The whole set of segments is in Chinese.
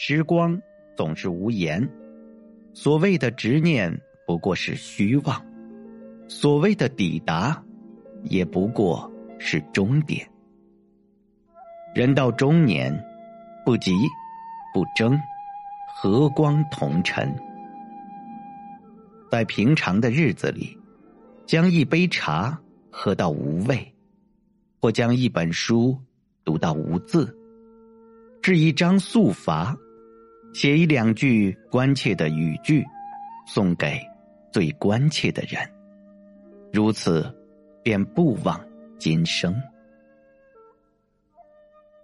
时光总是无言，所谓的执念不过是虚妄，所谓的抵达，也不过是终点。人到中年，不急不争，和光同尘。在平常的日子里，将一杯茶喝到无味，或将一本书读到无字，制一张素筏，写一两句关切的语句，送给最关切的人，如此，便不枉今生。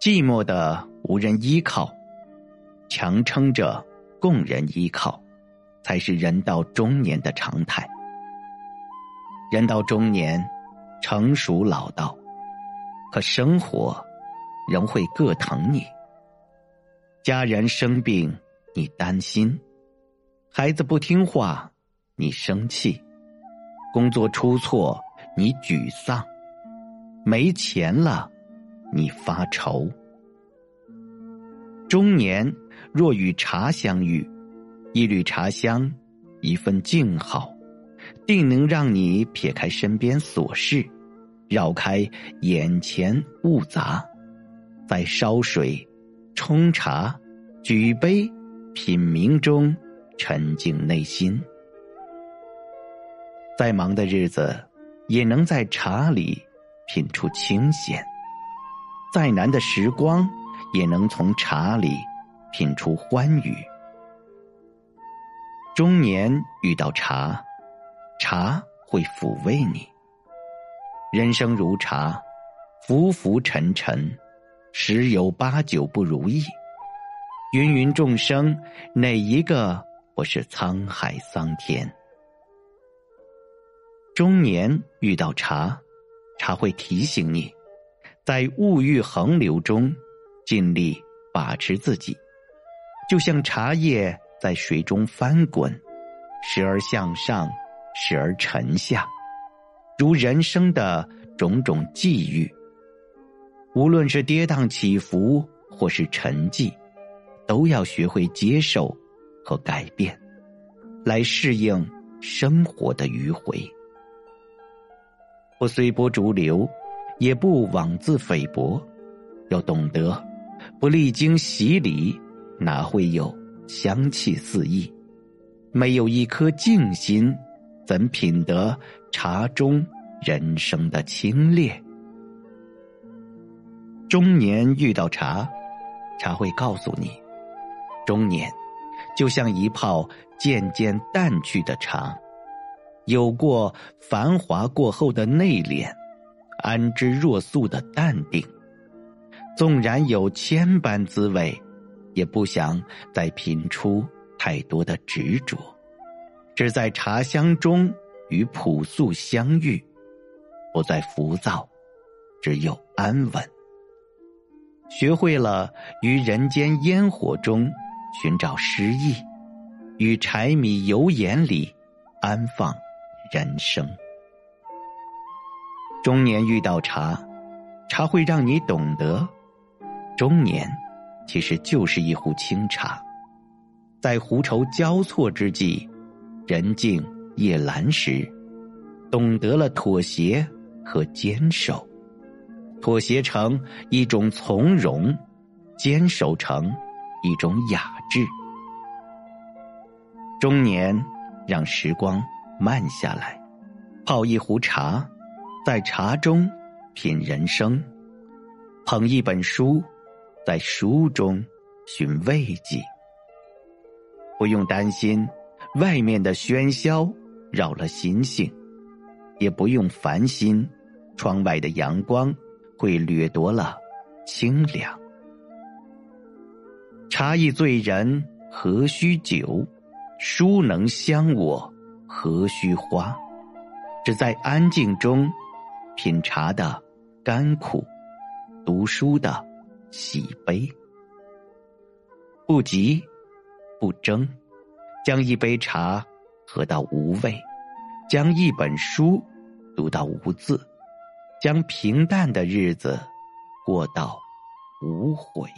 寂寞的无人依靠，强撑着供人依靠。才是人到中年的常态。人到中年，成熟老道，可生活仍会各疼你。家人生病，你担心；孩子不听话，你生气；工作出错，你沮丧；没钱了，你发愁。中年若与茶相遇。一缕茶香，一份静好，定能让你撇开身边琐事，绕开眼前物杂，在烧水、冲茶、举杯、品茗中沉静内心。再忙的日子，也能在茶里品出清闲；再难的时光，也能从茶里品出欢愉。中年遇到茶，茶会抚慰你。人生如茶，浮浮沉沉，十有八九不如意。芸芸众生，哪一个不是沧海桑田？中年遇到茶，茶会提醒你，在物欲横流中，尽力把持自己，就像茶叶。在水中翻滚，时而向上，时而沉下，如人生的种种际遇。无论是跌宕起伏，或是沉寂，都要学会接受和改变，来适应生活的迂回。不随波逐流，也不妄自菲薄，要懂得，不历经洗礼，哪会有？香气四溢，没有一颗静心，怎品得茶中人生的清冽？中年遇到茶，茶会告诉你：中年就像一泡渐渐淡去的茶，有过繁华过后的内敛，安之若素的淡定，纵然有千般滋味。也不想再品出太多的执着，只在茶香中与朴素相遇，不再浮躁，只有安稳。学会了于人间烟火中寻找诗意，与柴米油盐里安放人生。中年遇到茶，茶会让你懂得中年。其实就是一壶清茶，在狐愁交错之际，人静夜阑时，懂得了妥协和坚守，妥协成一种从容，坚守成一种雅致。中年让时光慢下来，泡一壶茶，在茶中品人生，捧一本书。在书中寻慰藉，不用担心外面的喧嚣扰了心性，也不用烦心窗外的阳光会掠夺了清凉。茶亦醉人何须酒，书能香我何须花？只在安静中品茶的甘苦，读书的。喜悲，不急，不争，将一杯茶喝到无味，将一本书读到无字，将平淡的日子过到无悔。